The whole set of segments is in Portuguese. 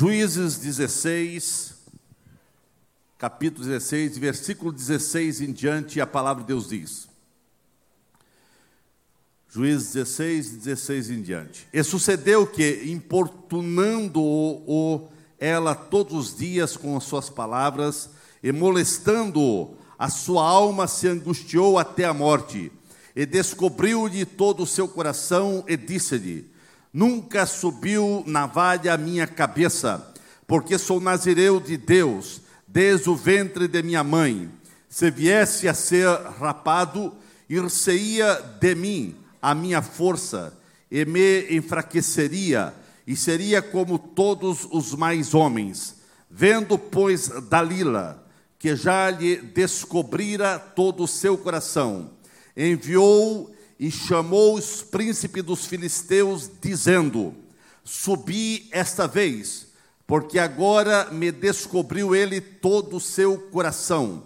Juízes 16, capítulo 16, versículo 16 em diante, a palavra de Deus diz. Juízes 16, 16 em diante. E sucedeu que, importunando-o ela todos os dias com as suas palavras, e molestando-o, a sua alma se angustiou até a morte, e descobriu-lhe todo o seu coração, e disse-lhe: Nunca subiu navalha a minha cabeça, porque sou nazireu de Deus, desde o ventre de minha mãe. Se viesse a ser rapado, ir-se-ia de mim a minha força, e me enfraqueceria, e seria como todos os mais homens. Vendo, pois, Dalila, que já lhe descobrira todo o seu coração, enviou e chamou os príncipes dos filisteus, dizendo: Subi esta vez, porque agora me descobriu ele todo o seu coração.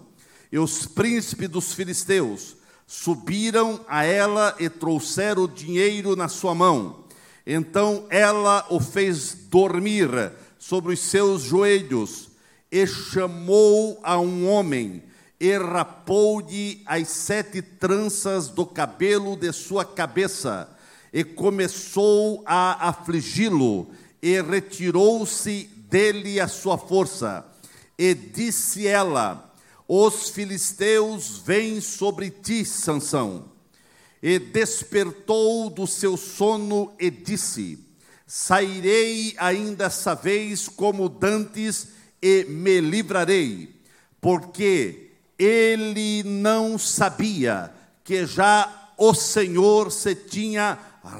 E os príncipes dos filisteus subiram a ela e trouxeram o dinheiro na sua mão. Então ela o fez dormir sobre os seus joelhos e chamou a um homem e rapou-lhe as sete tranças do cabelo de sua cabeça, e começou a afligi-lo, e retirou-se dele a sua força. E disse ela: Os filisteus vêm sobre ti, Sansão. E despertou do seu sono e disse: Sairei ainda essa vez como dantes e me livrarei, porque ele não sabia que já o Senhor se tinha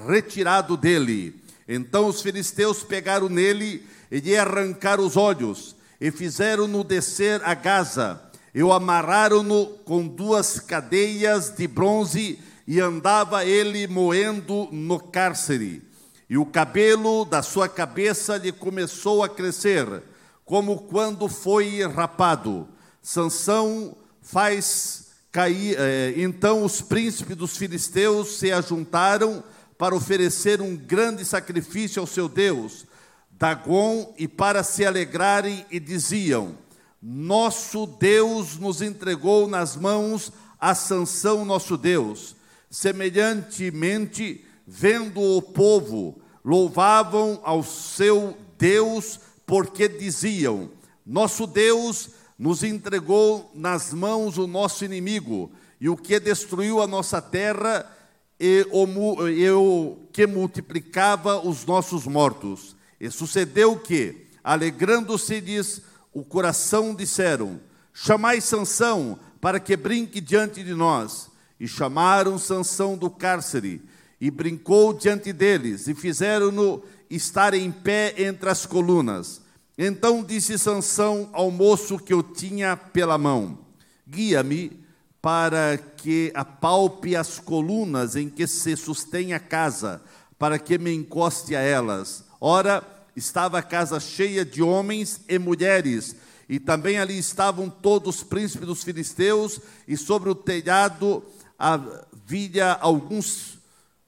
retirado dele. Então os filisteus pegaram nele e lhe arrancaram os olhos, e fizeram-no descer a Gaza, e o amarraram-no com duas cadeias de bronze, e andava ele moendo no cárcere. E o cabelo da sua cabeça lhe começou a crescer, como quando foi rapado. Sansão faz cair. É, então os príncipes dos filisteus se ajuntaram para oferecer um grande sacrifício ao seu Deus, Dagon, e para se alegrarem, e diziam: Nosso Deus nos entregou nas mãos a Sansão, nosso Deus. Semelhantemente, vendo o povo, louvavam ao seu Deus, porque diziam: Nosso Deus nos entregou nas mãos o nosso inimigo, e o que destruiu a nossa terra e o, que multiplicava os nossos mortos. E sucedeu que, alegrando-se-lhes o coração, disseram: Chamai Sansão para que brinque diante de nós. E chamaram Sansão do cárcere, e brincou diante deles, e fizeram-no estar em pé entre as colunas. Então disse Sansão ao moço que o tinha pela mão: Guia-me para que apalpe as colunas em que se sustém a casa, para que me encoste a elas. Ora, estava a casa cheia de homens e mulheres, e também ali estavam todos os príncipes dos filisteus, e sobre o telhado havia alguns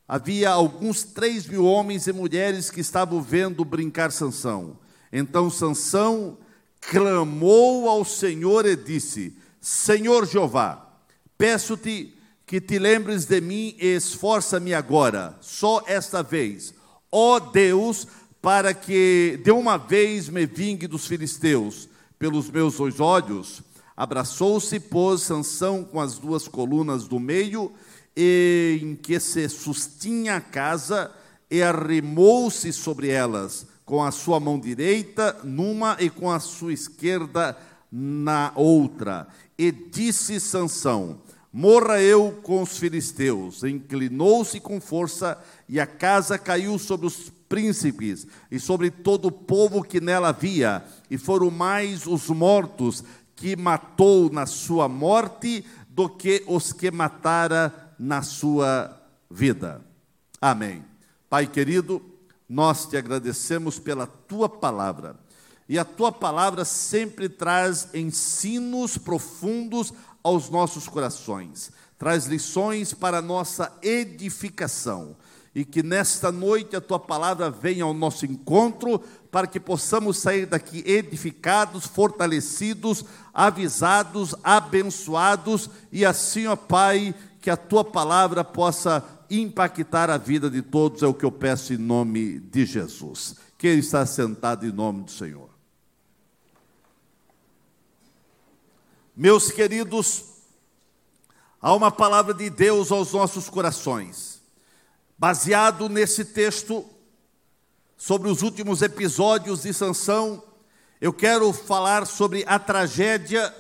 havia alguns três mil homens e mulheres que estavam vendo brincar Sansão. Então Sansão clamou ao Senhor e disse: Senhor Jeová, peço-te que te lembres de mim e esforça-me agora, só esta vez, ó Deus, para que de uma vez me vingue dos filisteus pelos meus dois olhos. Abraçou-se, pôs Sansão com as duas colunas do meio, em que se sustinha a casa, e arrimou-se sobre elas com a sua mão direita numa e com a sua esquerda na outra. E disse Sansão: Morra eu com os filisteus. Inclinou-se com força e a casa caiu sobre os príncipes e sobre todo o povo que nela havia, e foram mais os mortos que matou na sua morte do que os que matara na sua vida. Amém. Pai querido, nós te agradecemos pela tua palavra. E a tua palavra sempre traz ensinos profundos aos nossos corações, traz lições para a nossa edificação. e que nesta noite a tua palavra venha ao nosso encontro, para que possamos sair daqui edificados, fortalecidos, avisados, abençoados e assim, ó Pai, que a tua palavra possa impactar a vida de todos, é o que eu peço em nome de Jesus. Quem está sentado em nome do Senhor. Meus queridos, há uma palavra de Deus aos nossos corações. Baseado nesse texto, sobre os últimos episódios de Sansão, eu quero falar sobre a tragédia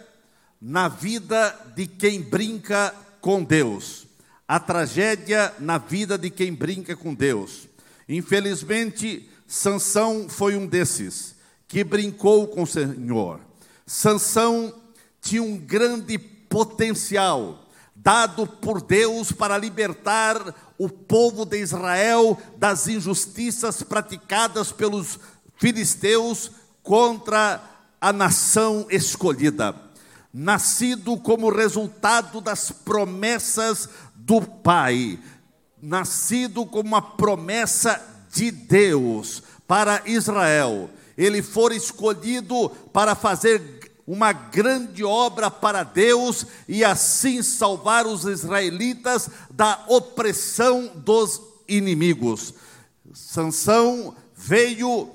na vida de quem brinca com Deus. A tragédia na vida de quem brinca com Deus. Infelizmente, Sansão foi um desses que brincou com o Senhor. Sansão tinha um grande potencial dado por Deus para libertar o povo de Israel das injustiças praticadas pelos filisteus contra a nação escolhida. Nascido como resultado das promessas do Pai, nascido como uma promessa de Deus para Israel. Ele for escolhido para fazer uma grande obra para Deus e assim salvar os israelitas da opressão dos inimigos. Sansão veio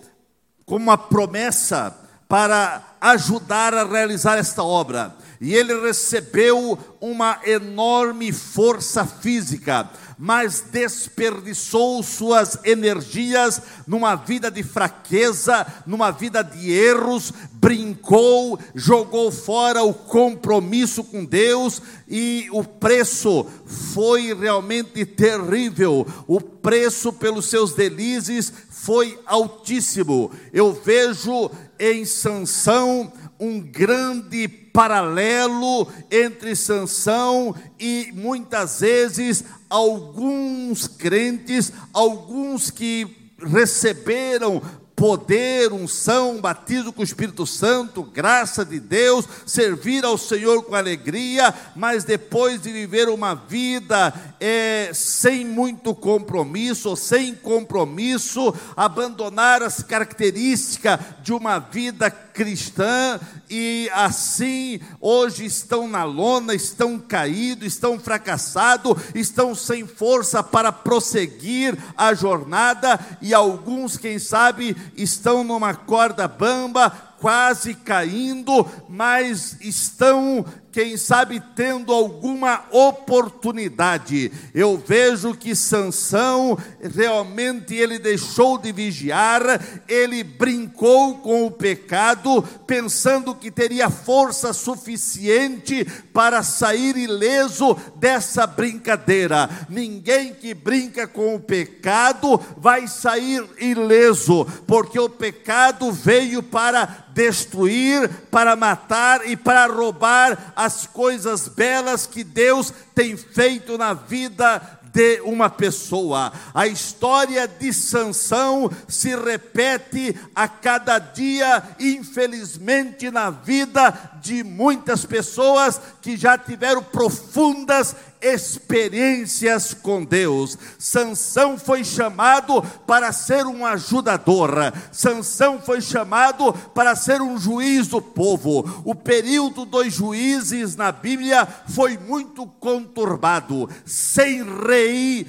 com uma promessa para ajudar a realizar esta obra. E ele recebeu uma enorme força física, mas desperdiçou suas energias numa vida de fraqueza, numa vida de erros, brincou, jogou fora o compromisso com Deus e o preço foi realmente terrível. O preço pelos seus delizes foi altíssimo. Eu vejo em Sansão um grande paralelo entre Sansão e muitas vezes alguns crentes, alguns que receberam poder, unção, batismo com o Espírito Santo, graça de Deus, servir ao Senhor com alegria, mas depois de viver uma vida é, sem muito compromisso, sem compromisso, abandonar as características de uma vida cristã e assim hoje estão na lona, estão caídos, estão fracassados, estão sem força para prosseguir a jornada e alguns, quem sabe, estão numa corda bamba, quase caindo, mas estão quem sabe tendo alguma oportunidade. Eu vejo que Sansão realmente ele deixou de vigiar, ele brincou com o pecado, pensando que teria força suficiente para sair ileso dessa brincadeira. Ninguém que brinca com o pecado vai sair ileso, porque o pecado veio para destruir, para matar e para roubar as coisas belas que Deus tem feito na vida de uma pessoa. A história de Sansão se repete a cada dia, infelizmente, na vida de muitas pessoas que já tiveram profundas experiências com Deus. Sansão foi chamado para ser um ajudador. Sansão foi chamado para ser um juiz do povo. O período dos juízes na Bíblia foi muito conturbado, sem rei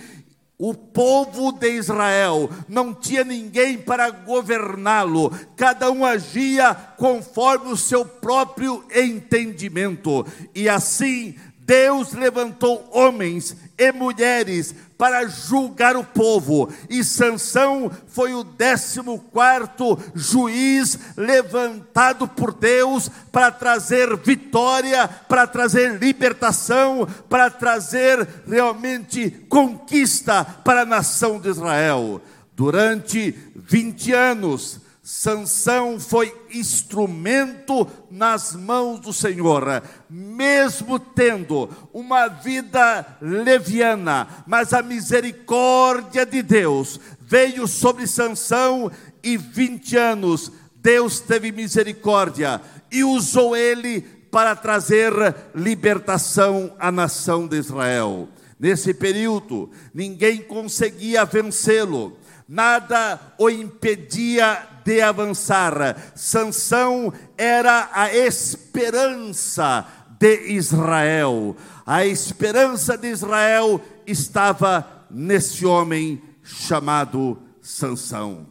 o povo de Israel não tinha ninguém para governá-lo, cada um agia conforme o seu próprio entendimento, e assim Deus levantou homens e mulheres para julgar o povo, e Sansão foi o décimo quarto juiz levantado por Deus para trazer vitória, para trazer libertação, para trazer realmente conquista para a nação de Israel. Durante 20 anos, Sansão foi instrumento nas mãos do Senhor, mesmo tendo uma vida leviana, mas a misericórdia de Deus veio sobre Sansão e 20 anos Deus teve misericórdia e usou ele para trazer libertação à nação de Israel. Nesse período, ninguém conseguia vencê-lo, nada o impedia de avançar. Sansão era a esperança de Israel. A esperança de Israel estava nesse homem chamado Sansão.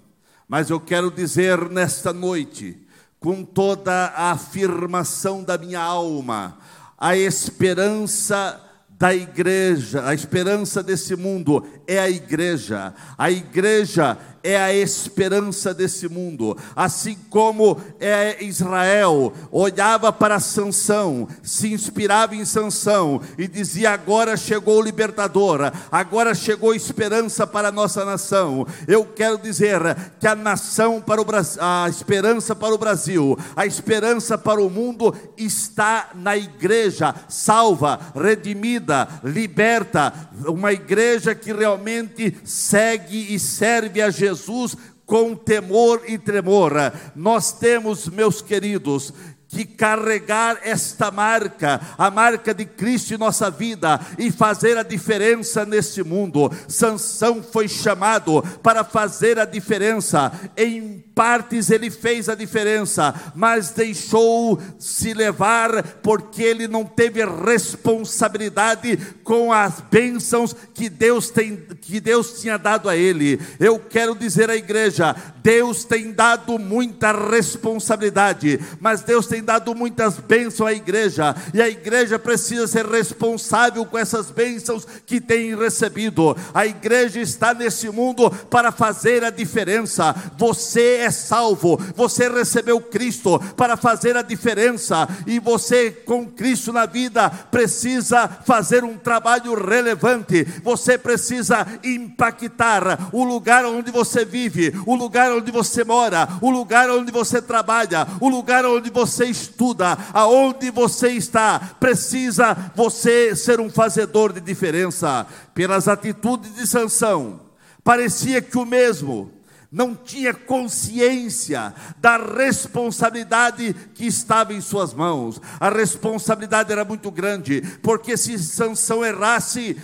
Mas eu quero dizer nesta noite, com toda a afirmação da minha alma, a esperança da igreja, a esperança desse mundo é a igreja. A igreja é a esperança desse mundo. Assim como é Israel olhava para Sansão, se inspirava em Sansão e dizia: agora chegou o libertador, agora chegou esperança para a nossa nação. Eu quero dizer que a nação para o Brasil, a esperança para o Brasil, a esperança para o mundo está na igreja, salva, redimida, liberta, uma igreja que realmente segue e serve a Jesus Jesus com temor e tremor. Nós temos, meus queridos, que carregar esta marca, a marca de Cristo em nossa vida e fazer a diferença nesse mundo. Sansão foi chamado para fazer a diferença em partes ele fez a diferença, mas deixou se levar porque ele não teve responsabilidade com as bênçãos que Deus tem que Deus tinha dado a ele. Eu quero dizer à igreja, Deus tem dado muita responsabilidade, mas Deus tem dado muitas bênçãos à igreja, e a igreja precisa ser responsável com essas bênçãos que tem recebido. A igreja está nesse mundo para fazer a diferença. Você é salvo, você recebeu Cristo para fazer a diferença, e você, com Cristo na vida, precisa fazer um trabalho relevante, você precisa impactar o lugar onde você vive, o lugar onde você mora, o lugar onde você trabalha, o lugar onde você estuda, aonde você está, precisa você ser um fazedor de diferença. Pelas atitudes de Sansão, parecia que o mesmo não tinha consciência da responsabilidade que estava em suas mãos. A responsabilidade era muito grande, porque se Sansão errasse,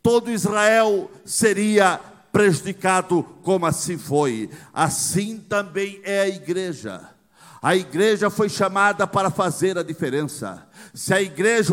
todo Israel seria prejudicado, como assim foi. Assim também é a igreja. A igreja foi chamada para fazer a diferença. Se a igreja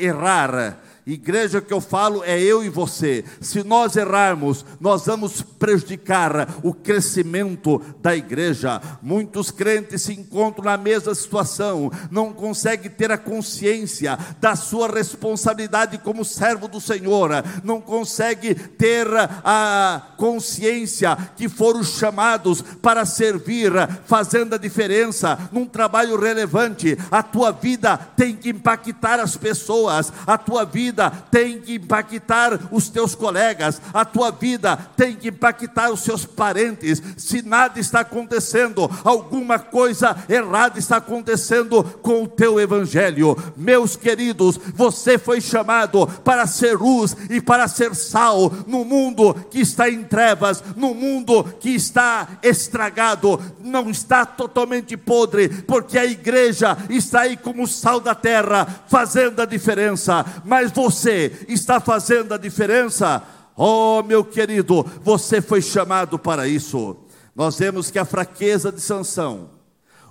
errar, Igreja que eu falo é eu e você. Se nós errarmos, nós vamos prejudicar o crescimento da igreja. Muitos crentes se encontram na mesma situação, não conseguem ter a consciência da sua responsabilidade como servo do Senhor, não conseguem ter a consciência que foram chamados para servir, fazendo a diferença num trabalho relevante. A tua vida tem que impactar as pessoas, a tua vida vida tem que impactar os teus colegas, a tua vida tem que impactar os seus parentes. Se nada está acontecendo, alguma coisa errada está acontecendo com o teu evangelho. Meus queridos, você foi chamado para ser luz e para ser sal no mundo que está em trevas, no mundo que está estragado, não está totalmente podre, porque a igreja está aí como sal da terra, fazendo a diferença. Mas você está fazendo a diferença? Oh, meu querido, você foi chamado para isso. Nós vemos que a fraqueza de Sansão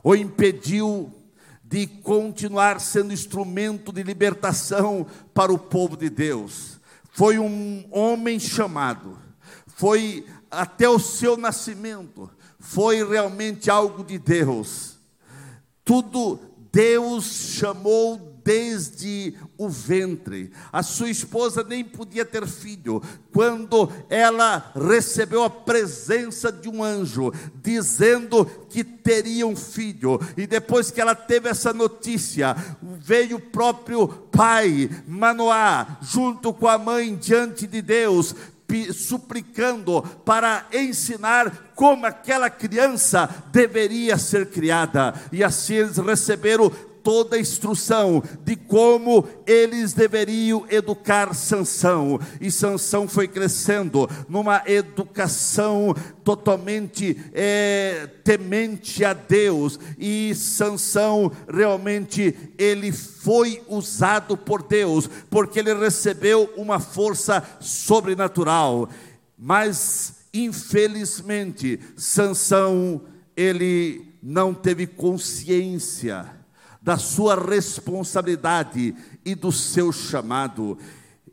o impediu de continuar sendo instrumento de libertação para o povo de Deus. Foi um homem chamado, foi até o seu nascimento, foi realmente algo de Deus. Tudo Deus chamou desde o ventre. A sua esposa nem podia ter filho. Quando ela recebeu a presença de um anjo, dizendo que teria um filho, e depois que ela teve essa notícia, veio o próprio pai, Manoá, junto com a mãe, diante de Deus, suplicando para ensinar como aquela criança deveria ser criada, e assim eles receberam toda a instrução de como eles deveriam educar Sansão. E Sansão foi crescendo numa educação totalmente é, temente a Deus. E Sansão realmente ele foi usado por Deus, porque ele recebeu uma força sobrenatural. Mas infelizmente, Sansão ele não teve consciência da sua responsabilidade e do seu chamado.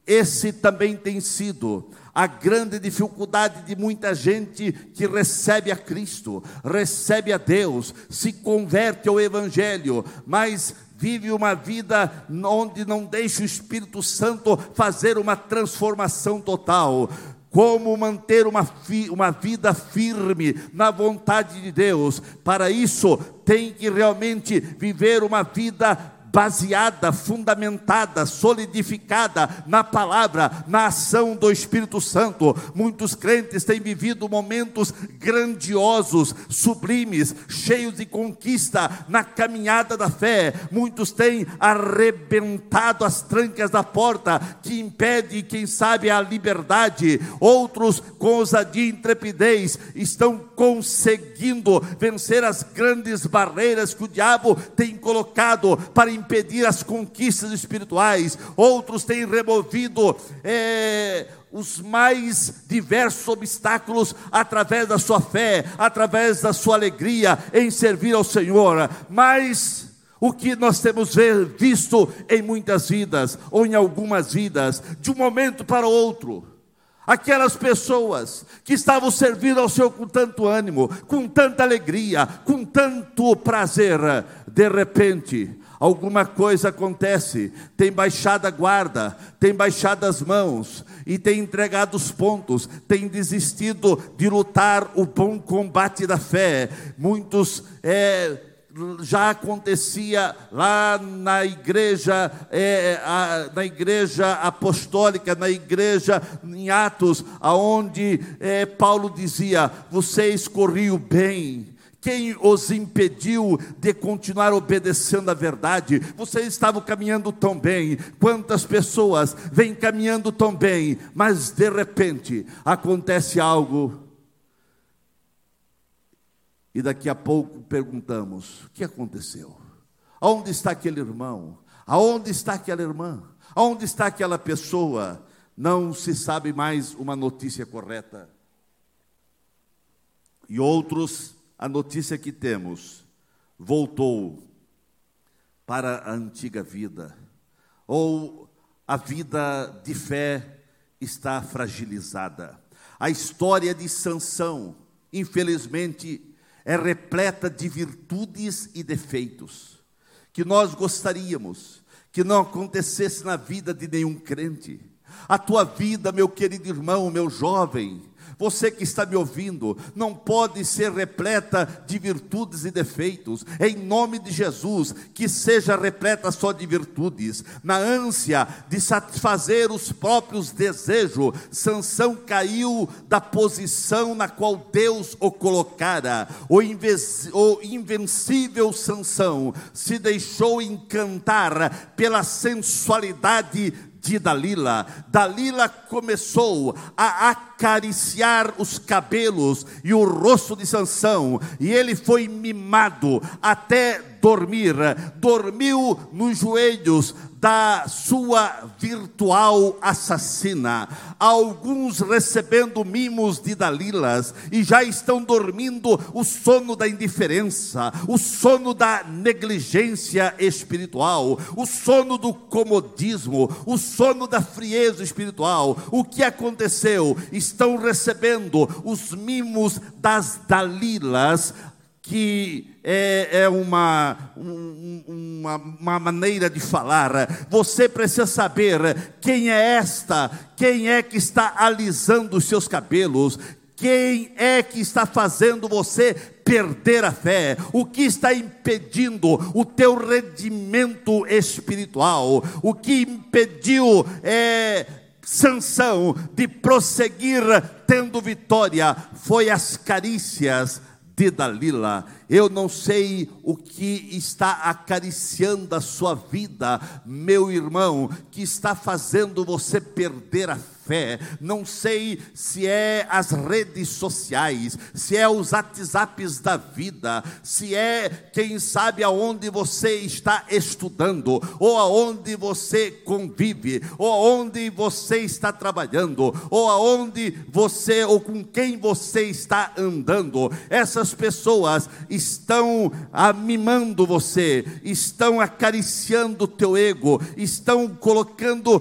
Esse também tem sido a grande dificuldade de muita gente que recebe a Cristo, recebe a Deus, se converte ao Evangelho, mas vive uma vida onde não deixa o Espírito Santo fazer uma transformação total como manter uma, uma vida firme na vontade de Deus. Para isso, tem que realmente viver uma vida baseada, fundamentada, solidificada na palavra, na ação do Espírito Santo. Muitos crentes têm vivido momentos grandiosos, sublimes, cheios de conquista na caminhada da fé. Muitos têm arrebentado as trancas da porta que impede, quem sabe, a liberdade. Outros, com ousadia e intrepidez, estão conseguindo vencer as grandes barreiras que o diabo tem colocado para impedir impedir as conquistas espirituais, outros têm removido é, os mais diversos obstáculos através da sua fé, através da sua alegria em servir ao Senhor, mas o que nós temos visto em muitas vidas, ou em algumas vidas, de um momento para outro, Aquelas pessoas que estavam servindo ao Senhor com tanto ânimo, com tanta alegria, com tanto prazer, de repente, alguma coisa acontece, tem baixado a guarda, tem baixado as mãos e tem entregado os pontos, tem desistido de lutar o bom combate da fé. Muitos é, já acontecia lá na igreja, é, a, na igreja apostólica, na igreja em Atos, aonde é, Paulo dizia: vocês corriam bem quem os impediu de continuar obedecendo a verdade? Vocês estavam caminhando tão bem. Quantas pessoas vêm caminhando tão bem, mas de repente acontece algo. E daqui a pouco perguntamos: o que aconteceu? Aonde está aquele irmão? Aonde está aquela irmã? Aonde está aquela pessoa? Não se sabe mais uma notícia correta. E outros a notícia que temos voltou para a antiga vida, ou a vida de fé está fragilizada. A história de Sansão, infelizmente, é repleta de virtudes e defeitos que nós gostaríamos que não acontecesse na vida de nenhum crente. A tua vida, meu querido irmão, meu jovem, você que está me ouvindo, não pode ser repleta de virtudes e defeitos. Em nome de Jesus, que seja repleta só de virtudes. Na ânsia de satisfazer os próprios desejos, Sansão caiu da posição na qual Deus o colocara. O, o invencível Sansão se deixou encantar pela sensualidade de Dalila. Dalila começou a acariciar os cabelos e o rosto de Sansão, e ele foi mimado até dormir. Dormiu nos joelhos da sua virtual assassina. Alguns recebendo mimos de Dalilas e já estão dormindo o sono da indiferença, o sono da negligência espiritual, o sono do comodismo, o sono da frieza espiritual. O que aconteceu? Estão recebendo os mimos das Dalilas que é, é uma, uma, uma, maneira de falar. Você precisa saber quem é esta, quem é que está alisando os seus cabelos, quem é que está fazendo você perder a fé? O que está impedindo o teu rendimento espiritual? O que impediu é, de prosseguir tendo vitória? Foi as carícias de Dalila. Eu não sei o que está acariciando a sua vida, meu irmão, que está fazendo você perder a fé. Não sei se é as redes sociais, se é os WhatsApps da vida, se é, quem sabe, aonde você está estudando, ou aonde você convive, ou aonde você está trabalhando, ou aonde você, ou com quem você está andando. Essas pessoas estão mimando você, estão acariciando o teu ego, estão colocando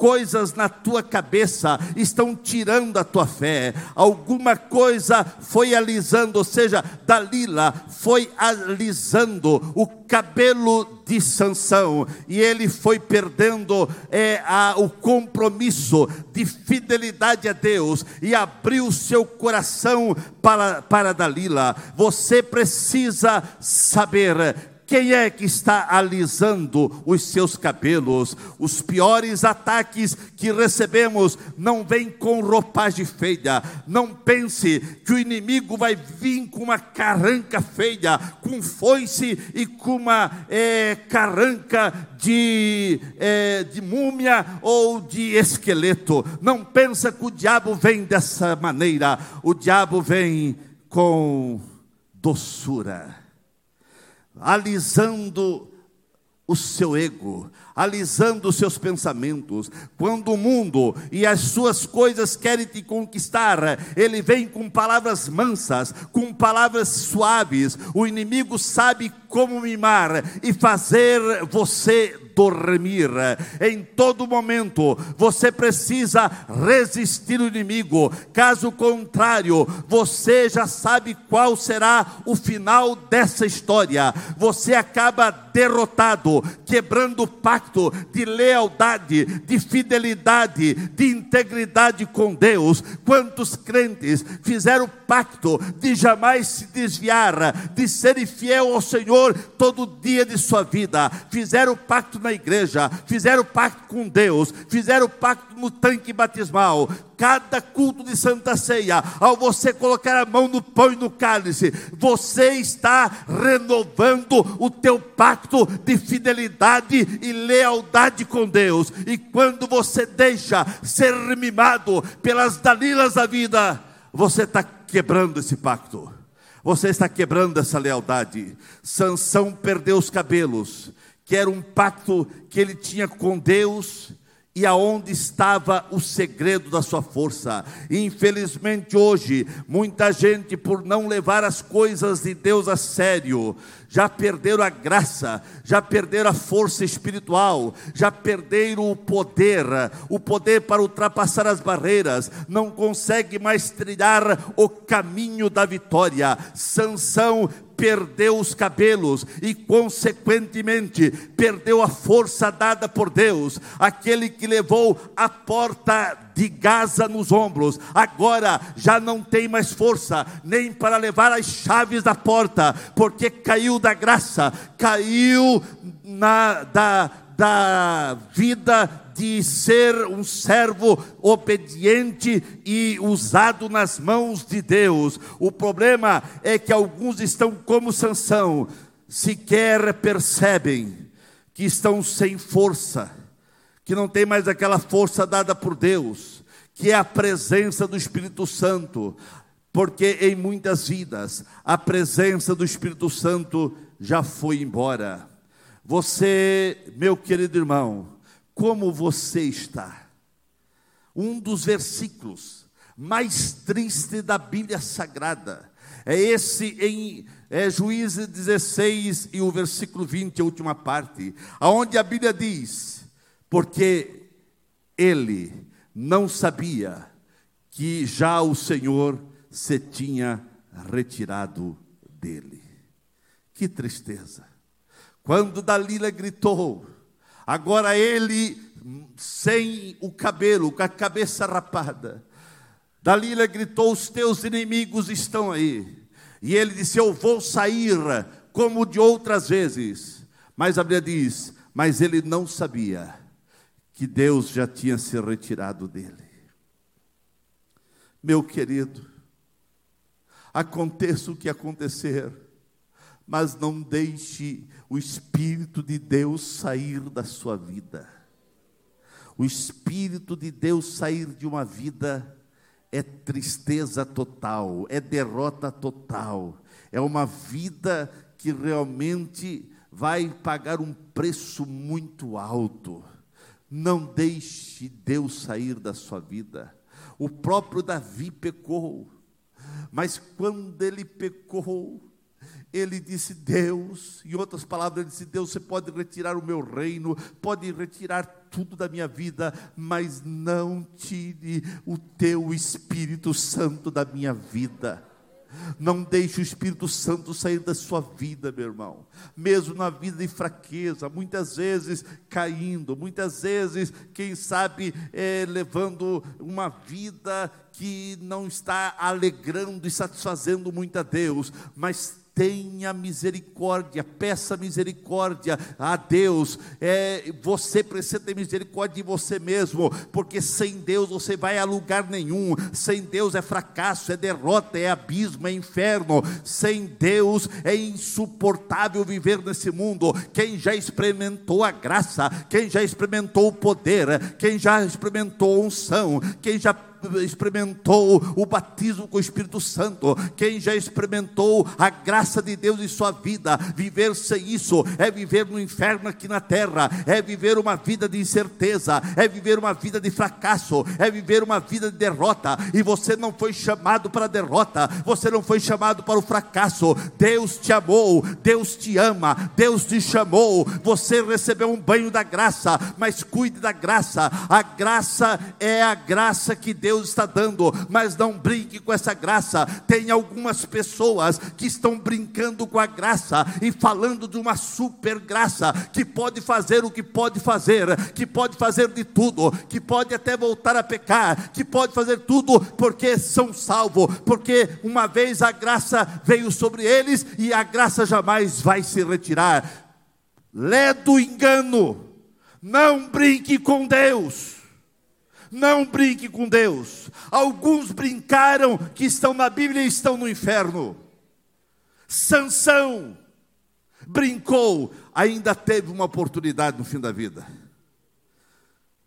coisas na tua cabeça estão tirando a tua fé, alguma coisa foi alisando, ou seja, Dalila foi alisando o cabelo de Sansão e ele foi perdendo é, a, o compromisso de fidelidade a Deus e abriu seu coração para, para Dalila. Você precisa saber quem é que está alisando os seus cabelos? Os piores ataques que recebemos não vêm com roupagem feia. Não pense que o inimigo vai vir com uma carranca feia, com foice e com uma é, carranca de, é, de múmia ou de esqueleto. Não pensa que o diabo vem dessa maneira. O diabo vem com doçura alisando o seu ego, alisando os seus pensamentos. Quando o mundo e as suas coisas querem te conquistar, ele vem com palavras mansas, com palavras suaves. O inimigo sabe como mimar e fazer você dormir. Em todo momento, você precisa resistir o inimigo. Caso contrário, você já sabe qual será o final dessa história. Você acaba derrotado, quebrando o pacto de lealdade, de fidelidade, de integridade com Deus. Quantos crentes fizeram pacto de jamais se desviar, de ser fiel ao Senhor todo dia de sua vida, fizeram pacto na igreja, fizeram pacto com Deus, fizeram pacto no tanque batismal. Cada culto de Santa Ceia, ao você colocar a mão no pão e no cálice, você está renovando o teu pacto de fidelidade e lealdade com Deus. E quando você deixa ser mimado pelas dalilas da vida, você está quebrando esse pacto. Você está quebrando essa lealdade. Sansão perdeu os cabelos, que era um pacto que ele tinha com Deus e aonde estava o segredo da sua força. Infelizmente hoje, muita gente por não levar as coisas de Deus a sério, já perderam a graça, já perderam a força espiritual, já perderam o poder, o poder para ultrapassar as barreiras, não consegue mais trilhar o caminho da vitória. Sansão perdeu os cabelos e, consequentemente, perdeu a força dada por Deus, aquele que levou a porta de Gaza nos ombros, agora já não tem mais força nem para levar as chaves da porta, porque caiu da graça, caiu na, da, da vida de ser um servo obediente e usado nas mãos de Deus. O problema é que alguns estão como Sansão, sequer percebem que estão sem força, que não tem mais aquela força dada por Deus, que é a presença do Espírito Santo, porque em muitas vidas a presença do Espírito Santo já foi embora. Você, meu querido irmão, como você está. Um dos versículos mais tristes da Bíblia Sagrada é esse em é, Juízes 16 e o versículo 20, a última parte, aonde a Bíblia diz: Porque ele não sabia que já o Senhor se tinha retirado dele. Que tristeza. Quando Dalila gritou, Agora ele, sem o cabelo, com a cabeça rapada. Dalila gritou: Os teus inimigos estão aí. E ele disse: Eu vou sair como de outras vezes. Mas a Bíblia diz: Mas ele não sabia que Deus já tinha se retirado dele. Meu querido, Aconteça o que acontecer, mas não deixe o Espírito de Deus sair da sua vida. O Espírito de Deus sair de uma vida é tristeza total, é derrota total, é uma vida que realmente vai pagar um preço muito alto. Não deixe Deus sair da sua vida. O próprio Davi pecou, mas quando ele pecou, ele disse: Deus, em outras palavras, ele disse: Deus, você pode retirar o meu reino, pode retirar tudo da minha vida, mas não tire o teu Espírito Santo da minha vida. Não deixe o Espírito Santo sair da sua vida, meu irmão. Mesmo na vida de fraqueza, muitas vezes caindo, muitas vezes, quem sabe, é, levando uma vida que não está alegrando e satisfazendo muito a Deus, mas tenha misericórdia, peça misericórdia a Deus. É, você precisa ter misericórdia de você mesmo, porque sem Deus você vai a lugar nenhum. Sem Deus é fracasso, é derrota, é abismo, é inferno. Sem Deus é insuportável viver nesse mundo. Quem já experimentou a graça, quem já experimentou o poder, quem já experimentou a unção, quem já experimentou o batismo com o Espírito Santo, quem já experimentou a graça de Deus em sua vida, viver sem isso é viver no inferno aqui na terra, é viver uma vida de incerteza, é viver uma vida de fracasso, é viver uma vida de derrota, e você não foi chamado para a derrota, você não foi chamado para o fracasso. Deus te amou, Deus te ama, Deus te chamou, você recebeu um banho da graça, mas cuide da graça. A graça é a graça que Deus Deus está dando, mas não brinque com essa graça. Tem algumas pessoas que estão brincando com a graça e falando de uma super graça que pode fazer o que pode fazer, que pode fazer de tudo, que pode até voltar a pecar, que pode fazer tudo porque são salvos, porque uma vez a graça veio sobre eles e a graça jamais vai se retirar. Lé do engano, não brinque com Deus. Não brinque com Deus. Alguns brincaram que estão na Bíblia e estão no inferno. Sansão brincou, ainda teve uma oportunidade no fim da vida.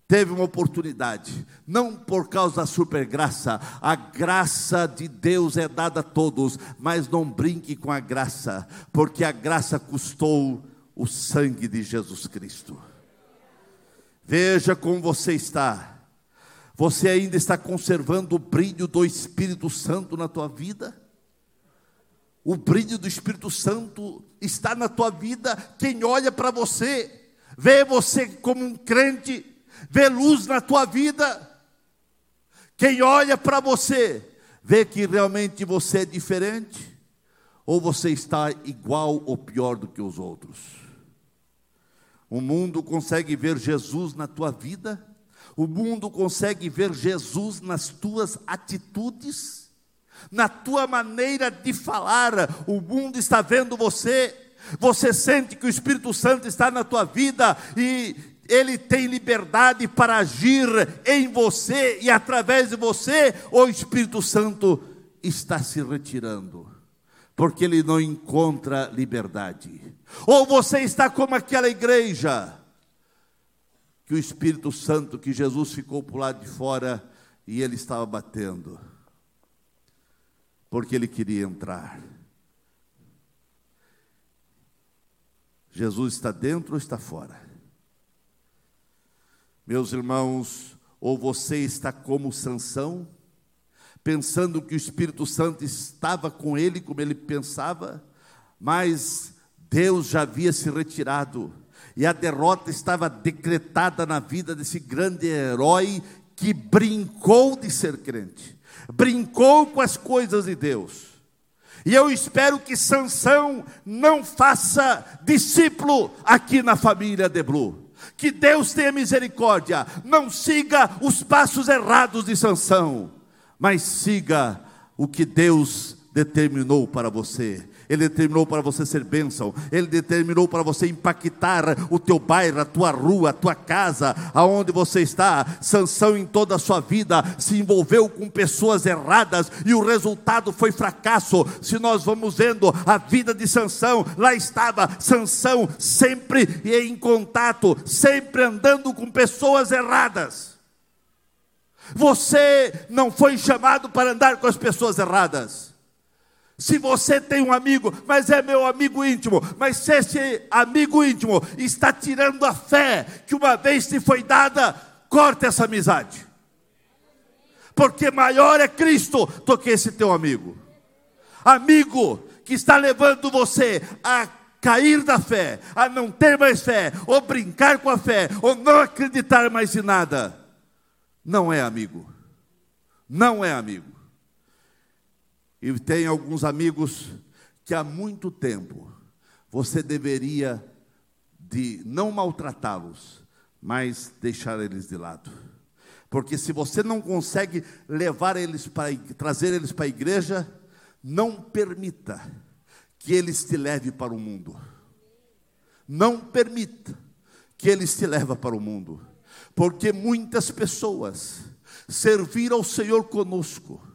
Teve uma oportunidade, não por causa da supergraça, a graça de Deus é dada a todos, mas não brinque com a graça, porque a graça custou o sangue de Jesus Cristo. Veja como você está você ainda está conservando o brilho do Espírito Santo na tua vida? O brilho do Espírito Santo está na tua vida. Quem olha para você, vê você como um crente, vê luz na tua vida. Quem olha para você, vê que realmente você é diferente, ou você está igual ou pior do que os outros. O mundo consegue ver Jesus na tua vida, o mundo consegue ver Jesus nas tuas atitudes, na tua maneira de falar. O mundo está vendo você. Você sente que o Espírito Santo está na tua vida e ele tem liberdade para agir em você e através de você, o Espírito Santo está se retirando, porque ele não encontra liberdade. Ou você está como aquela igreja que o Espírito Santo, que Jesus ficou por lado de fora e ele estava batendo, porque ele queria entrar. Jesus está dentro ou está fora? Meus irmãos, ou você está como Sansão, pensando que o Espírito Santo estava com ele como ele pensava, mas Deus já havia se retirado e a derrota estava decretada na vida desse grande herói que brincou de ser crente, brincou com as coisas de Deus. E eu espero que Sansão não faça discípulo aqui na família de Blue. Que Deus tenha misericórdia, não siga os passos errados de Sansão, mas siga o que Deus determinou para você Ele determinou para você ser bênção, Ele determinou para você impactar o teu bairro, a tua rua, a tua casa, aonde você está. Sansão em toda a sua vida se envolveu com pessoas erradas e o resultado foi fracasso. Se nós vamos vendo a vida de Sansão, lá estava Sansão sempre em contato, sempre andando com pessoas erradas. Você não foi chamado para andar com as pessoas erradas. Se você tem um amigo, mas é meu amigo íntimo, mas se esse amigo íntimo está tirando a fé que uma vez te foi dada, corta essa amizade. Porque maior é Cristo do que esse teu amigo. Amigo que está levando você a cair da fé, a não ter mais fé, ou brincar com a fé, ou não acreditar mais em nada, não é amigo. Não é amigo. E tem alguns amigos que há muito tempo você deveria de não maltratá-los, mas deixar eles de lado. Porque se você não consegue levar eles para trazer eles para a igreja, não permita que eles te levem para o mundo. Não permita que eles te levem para o mundo. Porque muitas pessoas serviram ao Senhor conosco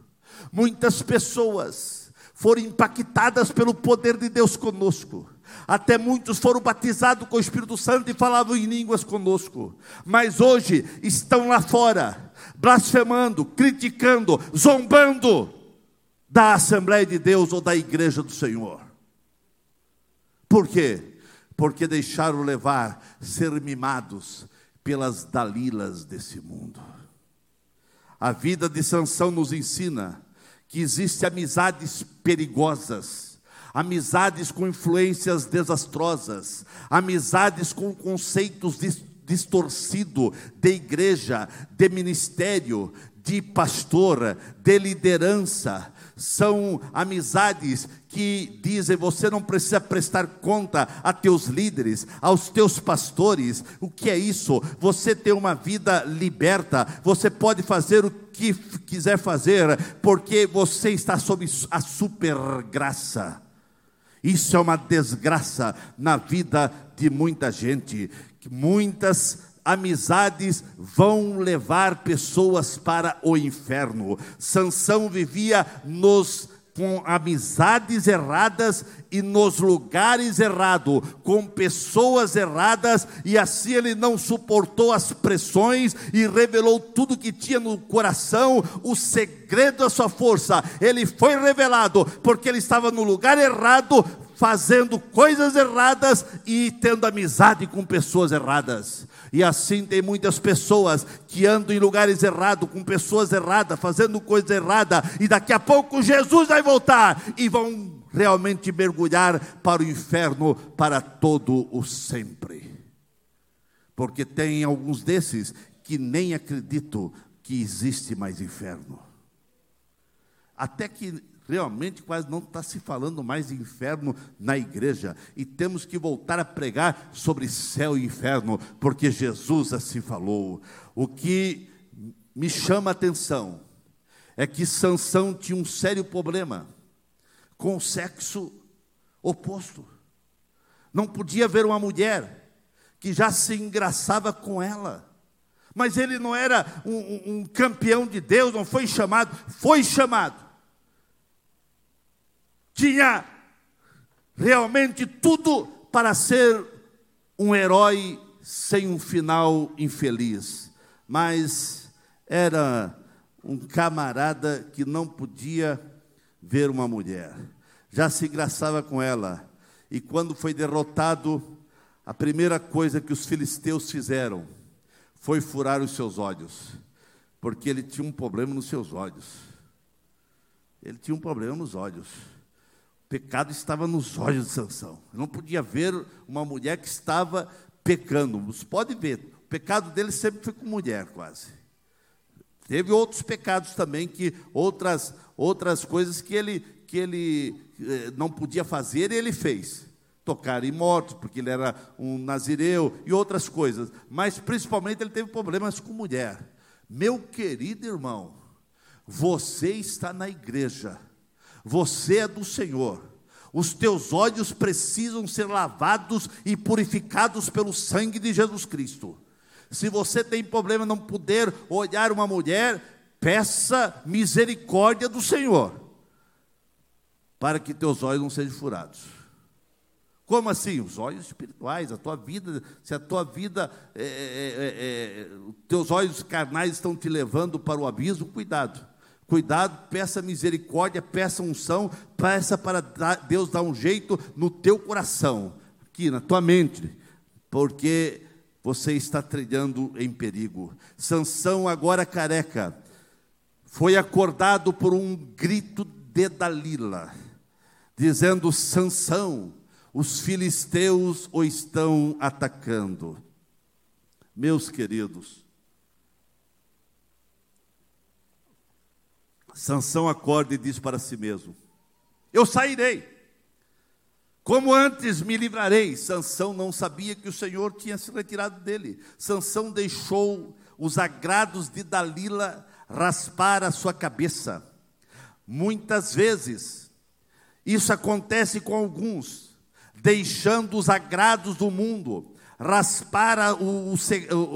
Muitas pessoas foram impactadas pelo poder de Deus conosco. Até muitos foram batizados com o Espírito Santo e falavam em línguas conosco. Mas hoje estão lá fora, blasfemando, criticando, zombando da Assembleia de Deus ou da Igreja do Senhor. Por quê? Porque deixaram levar, ser mimados pelas dalilas desse mundo. A vida de Sansão nos ensina que existem amizades perigosas, amizades com influências desastrosas, amizades com conceitos distorcidos de igreja, de ministério, de pastor, de liderança, são amizades que dizem você não precisa prestar conta a teus líderes, aos teus pastores. O que é isso? Você tem uma vida liberta, você pode fazer o que quiser fazer, porque você está sob a super graça. Isso é uma desgraça na vida de muita gente. Muitas amizades vão levar pessoas para o inferno. Sansão vivia nos com amizades erradas e nos lugares errados, com pessoas erradas, e assim ele não suportou as pressões e revelou tudo que tinha no coração, o segredo da sua força. Ele foi revelado porque ele estava no lugar errado, fazendo coisas erradas e tendo amizade com pessoas erradas. E assim tem muitas pessoas que andam em lugares errados, com pessoas erradas, fazendo coisa errada, e daqui a pouco Jesus vai voltar e vão realmente mergulhar para o inferno para todo o sempre. Porque tem alguns desses que nem acreditam que existe mais inferno. Até que realmente quase não está se falando mais de inferno na igreja. E temos que voltar a pregar sobre céu e inferno, porque Jesus assim falou. O que me chama a atenção é que Sansão tinha um sério problema com o sexo oposto. Não podia ver uma mulher que já se engraçava com ela. Mas ele não era um, um, um campeão de Deus, não foi chamado, foi chamado tinha realmente tudo para ser um herói sem um final infeliz, mas era um camarada que não podia ver uma mulher, já se engraçava com ela, e quando foi derrotado, a primeira coisa que os filisteus fizeram foi furar os seus olhos, porque ele tinha um problema nos seus olhos. Ele tinha um problema nos olhos pecado estava nos olhos de Sansão. Não podia ver uma mulher que estava pecando. Você pode ver, o pecado dele sempre foi com mulher, quase. Teve outros pecados também, que outras, outras coisas que ele, que ele eh, não podia fazer e ele fez. Tocar em mortos, porque ele era um nazireu e outras coisas. Mas principalmente ele teve problemas com mulher. Meu querido irmão, você está na igreja você é do Senhor. Os teus olhos precisam ser lavados e purificados pelo sangue de Jesus Cristo. Se você tem problema não poder olhar uma mulher, peça misericórdia do Senhor, para que teus olhos não sejam furados. Como assim? Os olhos espirituais, a tua vida, se a tua vida, é, é, é, é teus olhos carnais estão te levando para o abismo, cuidado. Cuidado, peça misericórdia, peça unção, peça para Deus dar um jeito no teu coração, aqui na tua mente, porque você está trilhando em perigo. Sansão agora careca foi acordado por um grito de Dalila, dizendo: Sansão, os filisteus o estão atacando. Meus queridos, Sansão acorda e diz para si mesmo: Eu sairei. Como antes me livrarei. Sansão não sabia que o Senhor tinha se retirado dele. Sansão deixou os agrados de Dalila raspar a sua cabeça. Muitas vezes isso acontece com alguns, deixando os agrados do mundo, raspar a, o,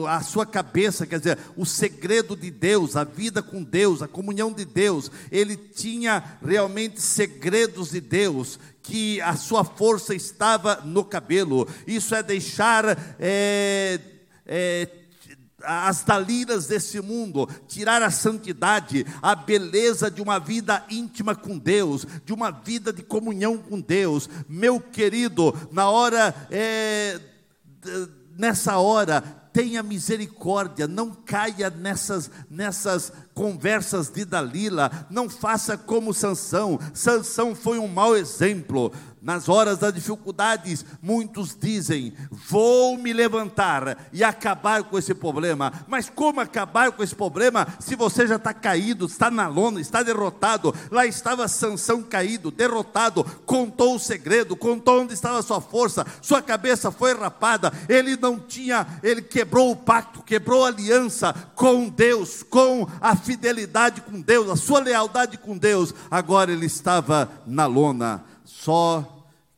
a sua cabeça, quer dizer, o segredo de Deus, a vida com Deus, a comunhão de Deus. Ele tinha realmente segredos de Deus, que a sua força estava no cabelo. Isso é deixar. É, é, as dalinas desse mundo, tirar a santidade, a beleza de uma vida íntima com Deus, de uma vida de comunhão com Deus. Meu querido, na hora é, nessa hora, tenha misericórdia, não caia nessas, nessas conversas de Dalila, não faça como Sansão. Sansão foi um mau exemplo. Nas horas das dificuldades, muitos dizem: Vou me levantar e acabar com esse problema. Mas como acabar com esse problema se você já está caído, está na lona, está derrotado? Lá estava Sansão caído, derrotado, contou o segredo, contou onde estava sua força, sua cabeça foi rapada, ele não tinha, ele quebrou o pacto, quebrou a aliança com Deus, com a fidelidade com Deus, a sua lealdade com Deus. Agora ele estava na lona. Só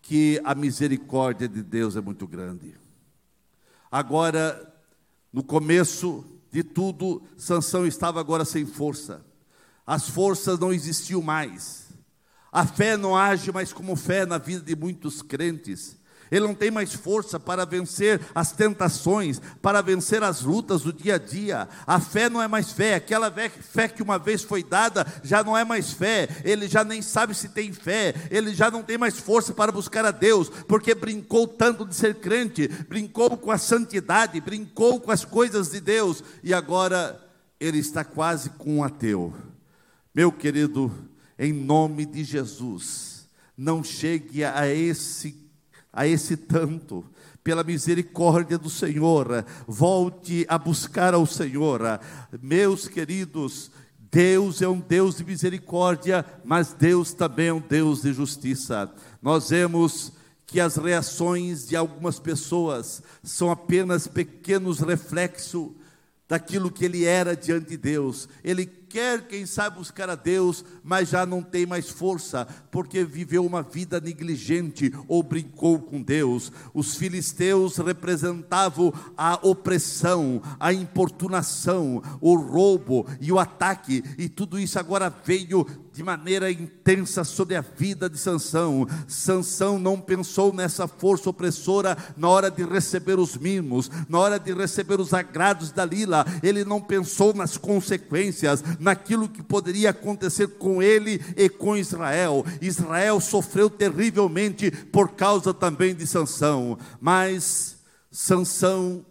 que a misericórdia de Deus é muito grande. Agora, no começo de tudo, Sansão estava agora sem força. As forças não existiam mais. A fé não age mais como fé na vida de muitos crentes. Ele não tem mais força para vencer as tentações, para vencer as lutas do dia a dia. A fé não é mais fé, aquela fé que uma vez foi dada já não é mais fé. Ele já nem sabe se tem fé, ele já não tem mais força para buscar a Deus, porque brincou tanto de ser crente, brincou com a santidade, brincou com as coisas de Deus e agora ele está quase com um ateu. Meu querido, em nome de Jesus, não chegue a esse a esse tanto, pela misericórdia do Senhor, volte a buscar ao Senhor. Meus queridos, Deus é um Deus de misericórdia, mas Deus também é um Deus de justiça. Nós vemos que as reações de algumas pessoas são apenas pequenos reflexos daquilo que ele era diante de Deus. Ele quer, quem sabe, buscar a Deus, mas já não tem mais força, porque viveu uma vida negligente ou brincou com Deus. Os filisteus representavam a opressão, a importunação, o roubo e o ataque, e tudo isso agora veio de maneira intensa sobre a vida de Sansão. Sansão não pensou nessa força opressora na hora de receber os mimos, na hora de receber os agrados da Lila. Ele não pensou nas consequências, naquilo que poderia acontecer com ele e com Israel. Israel sofreu terrivelmente por causa também de Sansão, mas Sansão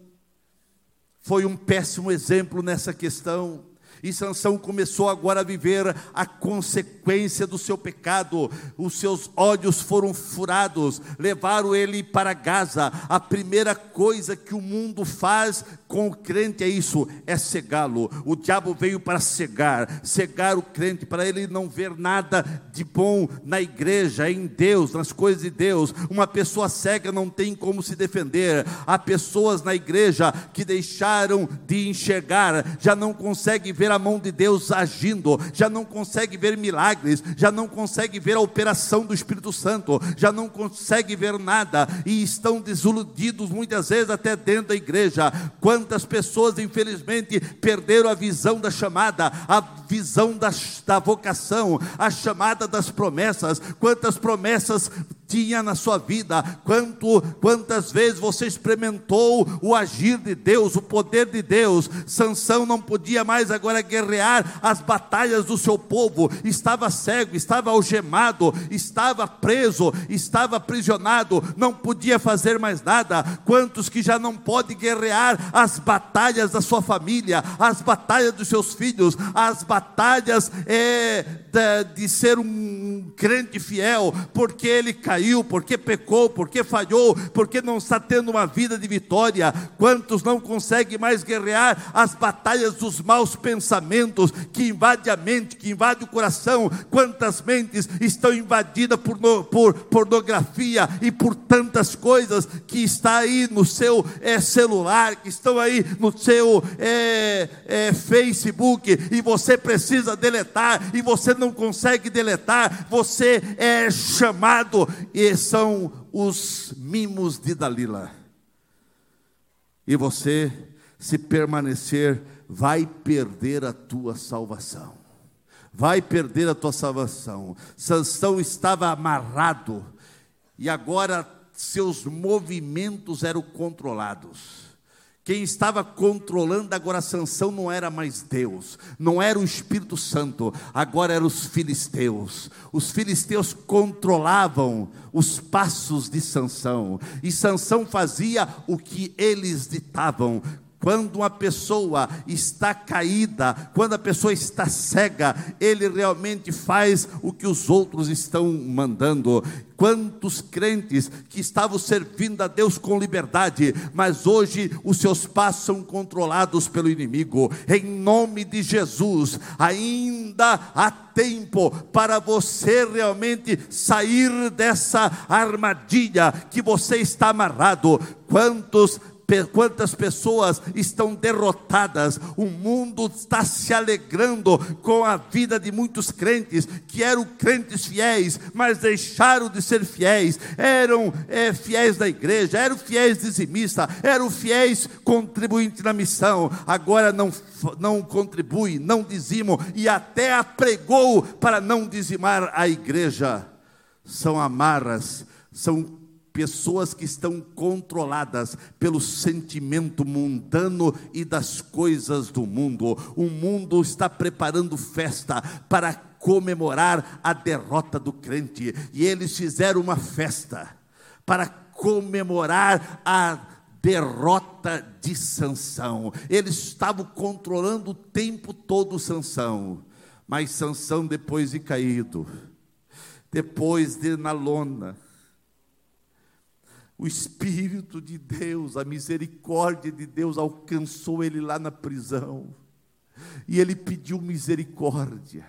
foi um péssimo exemplo nessa questão. E Sansão começou agora a viver a consequência do seu pecado. Os seus olhos foram furados, levaram ele para Gaza. A primeira coisa que o mundo faz com o crente é isso, é cegá-lo. O diabo veio para cegar, cegar o crente, para ele não ver nada de bom na igreja, em Deus, nas coisas de Deus. Uma pessoa cega não tem como se defender. Há pessoas na igreja que deixaram de enxergar, já não conseguem ver a mão de Deus agindo, já não conseguem ver milagres, já não conseguem ver a operação do Espírito Santo, já não conseguem ver nada e estão desiludidos muitas vezes até dentro da igreja. Quantas pessoas, infelizmente, perderam a visão da chamada, a visão da, da vocação, a chamada das promessas. Quantas promessas tinha na sua vida, quanto, quantas vezes você experimentou o agir de Deus, o poder de Deus. Sansão não podia mais agora guerrear as batalhas do seu povo, estava cego, estava algemado, estava preso, estava aprisionado, não podia fazer mais nada. Quantos que já não pode guerrear as batalhas da sua família, as batalhas dos seus filhos, as batalhas é, de, de ser um crente fiel, porque ele caiu caiu, porque pecou, porque falhou, porque não está tendo uma vida de vitória. Quantos não conseguem mais guerrear as batalhas dos maus pensamentos que invadem a mente, que invadem o coração? Quantas mentes estão invadidas por, no, por pornografia e por tantas coisas que está aí no seu é, celular, que estão aí no seu é, é, Facebook e você precisa deletar e você não consegue deletar, você é chamado e são os mimos de Dalila. E você, se permanecer, vai perder a tua salvação. Vai perder a tua salvação. Sansão estava amarrado e agora seus movimentos eram controlados. Quem estava controlando agora a sanção não era mais Deus, não era o Espírito Santo, agora eram os filisteus. Os filisteus controlavam os passos de Sansão, e Sansão fazia o que eles ditavam. Quando uma pessoa está caída, quando a pessoa está cega, ele realmente faz o que os outros estão mandando. Quantos crentes que estavam servindo a Deus com liberdade, mas hoje os seus passos são controlados pelo inimigo. Em nome de Jesus, ainda há tempo para você realmente sair dessa armadilha que você está amarrado. Quantos quantas pessoas estão derrotadas, o mundo está se alegrando com a vida de muitos crentes que eram crentes fiéis, mas deixaram de ser fiéis, eram é, fiéis da igreja, eram fiéis dizimistas, eram fiéis contribuintes na missão, agora não, não contribuem, não dizimam e até apregou para não dizimar a igreja. São amarras, são pessoas que estão controladas pelo sentimento mundano e das coisas do mundo. O mundo está preparando festa para comemorar a derrota do crente, e eles fizeram uma festa para comemorar a derrota de Sansão. Eles estavam controlando o tempo todo Sansão. Mas Sansão depois de caído, depois de na lona, o Espírito de Deus, a misericórdia de Deus alcançou ele lá na prisão. E ele pediu misericórdia.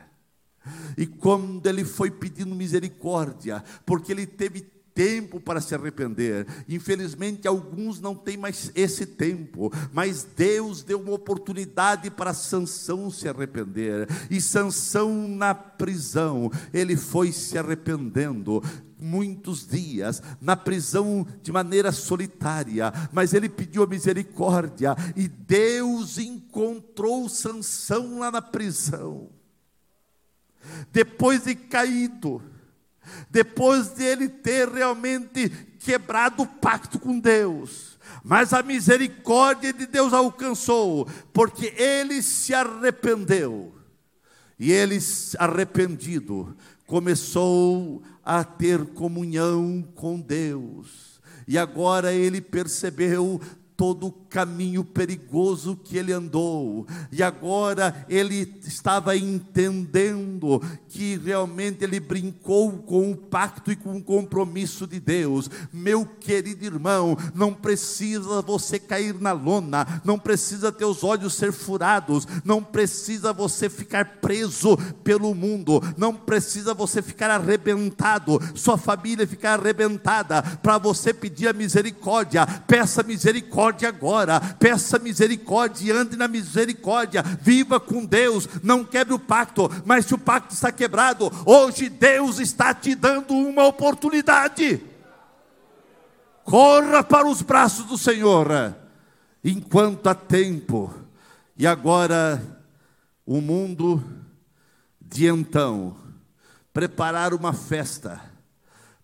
E quando ele foi pedindo misericórdia, porque ele teve tempo para se arrepender. Infelizmente, alguns não têm mais esse tempo, mas Deus deu uma oportunidade para Sansão se arrepender. E Sansão na prisão, ele foi se arrependendo muitos dias na prisão de maneira solitária, mas ele pediu a misericórdia e Deus encontrou Sansão lá na prisão. Depois de caído, depois de ele ter realmente quebrado o pacto com Deus, mas a misericórdia de Deus alcançou, porque ele se arrependeu. E ele, arrependido, começou a ter comunhão com Deus. E agora ele percebeu todo o caminho perigoso que ele andou, e agora ele estava entendendo que realmente ele brincou com o pacto e com o compromisso de Deus. Meu querido irmão, não precisa você cair na lona, não precisa teus olhos ser furados, não precisa você ficar preso pelo mundo, não precisa você ficar arrebentado, sua família ficar arrebentada, para você pedir a misericórdia, peça misericórdia misericórdia agora, peça misericórdia ande na misericórdia, viva com Deus, não quebre o pacto, mas se o pacto está quebrado, hoje Deus está te dando uma oportunidade. Corra para os braços do Senhor, enquanto há tempo, e agora o mundo de então preparar uma festa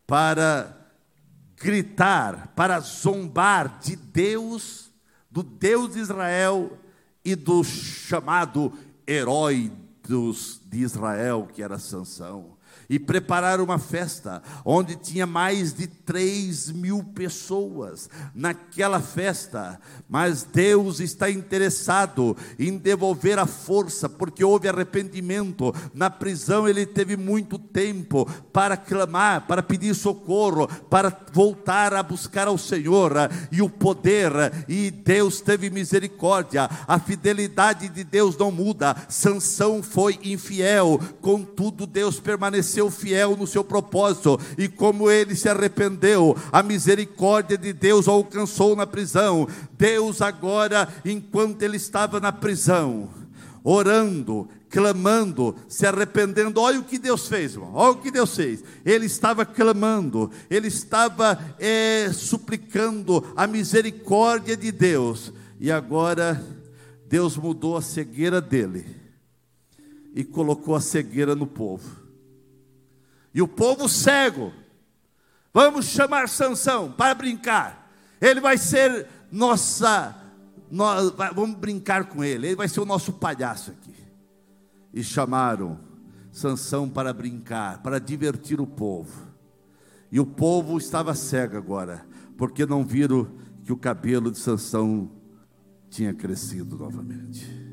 para gritar, para zombar de Deus, do Deus de Israel e do chamado herói dos, de Israel, que era Sansão e prepararam uma festa, onde tinha mais de três mil pessoas naquela festa. Mas Deus está interessado em devolver a força, porque houve arrependimento. Na prisão ele teve muito tempo para clamar, para pedir socorro, para voltar a buscar ao Senhor e o poder, e Deus teve misericórdia. A fidelidade de Deus não muda. Sansão foi infiel, contudo Deus permaneceu permaneceu fiel no seu propósito, e como ele se arrependeu, a misericórdia de Deus o alcançou na prisão. Deus, agora, enquanto ele estava na prisão, orando, clamando, se arrependendo. Olha o que Deus fez, irmão. Olha o que Deus fez. Ele estava clamando, ele estava é, suplicando a misericórdia de Deus. E agora Deus mudou a cegueira dele e colocou a cegueira no povo. E o povo cego, vamos chamar Sansão para brincar. Ele vai ser nossa, nós, vamos brincar com ele. Ele vai ser o nosso palhaço aqui. E chamaram Sansão para brincar, para divertir o povo. E o povo estava cego agora, porque não viram que o cabelo de Sansão tinha crescido novamente.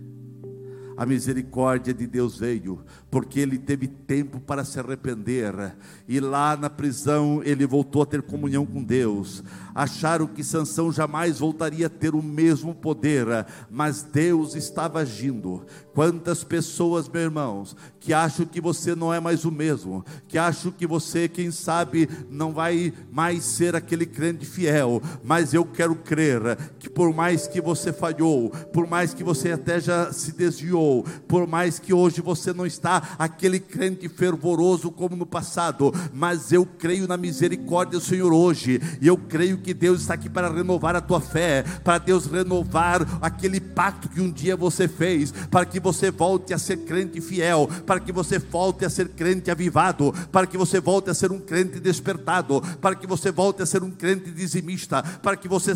A misericórdia de Deus veio, porque ele teve tempo para se arrepender, e lá na prisão ele voltou a ter comunhão com Deus. Acharam que Sansão jamais voltaria a ter o mesmo poder, mas Deus estava agindo. Quantas pessoas, meus irmãos, que acham que você não é mais o mesmo, que acham que você, quem sabe, não vai mais ser aquele crente fiel, mas eu quero crer que por mais que você falhou, por mais que você até já se desviou, por mais que hoje você não está aquele crente fervoroso como no passado, mas eu creio na misericórdia do Senhor hoje, e eu creio que Deus está aqui para renovar a tua fé, para Deus renovar aquele pacto que um dia você fez, para que você volte a ser crente fiel, para que você volte a ser crente avivado, para que você volte a ser um crente despertado, para que você volte a ser um crente dizimista, para que você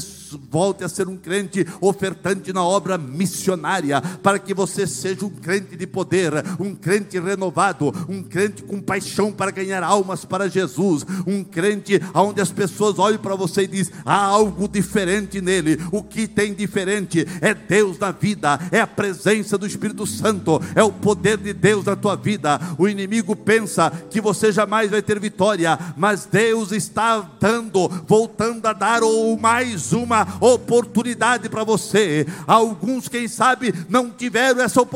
volte a ser um crente ofertante na obra missionária, para que você seja um crente de poder, um crente renovado, um crente com paixão para ganhar almas para Jesus, um crente onde as pessoas olham para você e dizem: há algo diferente nele. O que tem diferente é Deus na vida, é a presença do Espírito Santo, é o poder de Deus na tua vida. O inimigo pensa que você jamais vai ter vitória, mas Deus está dando, voltando a dar ou mais uma oportunidade para você. Alguns, quem sabe, não tiveram essa oportunidade,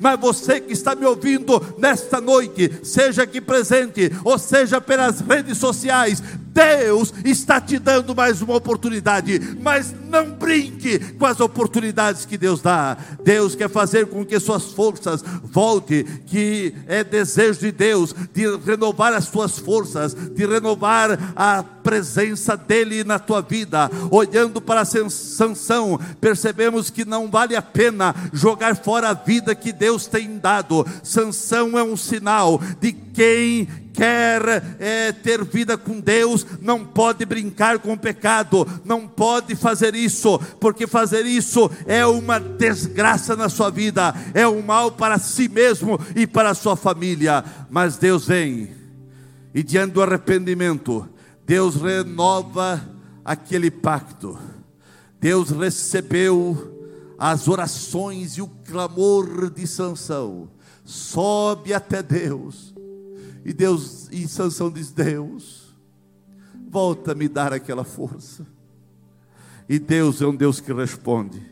mas você que está me ouvindo nesta noite, seja aqui presente, ou seja pelas redes sociais, Deus está te dando mais uma oportunidade, mas não brinque com as oportunidades que Deus dá. Deus quer fazer com que suas forças voltem, que é desejo de Deus de renovar as tuas forças, de renovar a presença dele na tua vida. Olhando para Sansão, percebemos que não vale a pena jogar fora a vida que Deus tem dado. Sansão é um sinal de quem quer é, ter vida com Deus, não pode brincar com o pecado, não pode fazer isso, porque fazer isso é uma desgraça na sua vida, é um mal para si mesmo e para a sua família. Mas Deus vem, e diante do arrependimento, Deus renova aquele pacto. Deus recebeu as orações e o clamor de Sansão. Sobe até Deus. E Deus, e Sansão diz: Deus, volta a me dar aquela força. E Deus é um Deus que responde.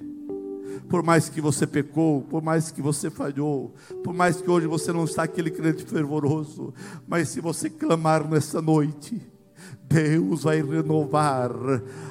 Por mais que você pecou, por mais que você falhou, por mais que hoje você não está aquele crente fervoroso, mas se você clamar nessa noite, Deus vai renovar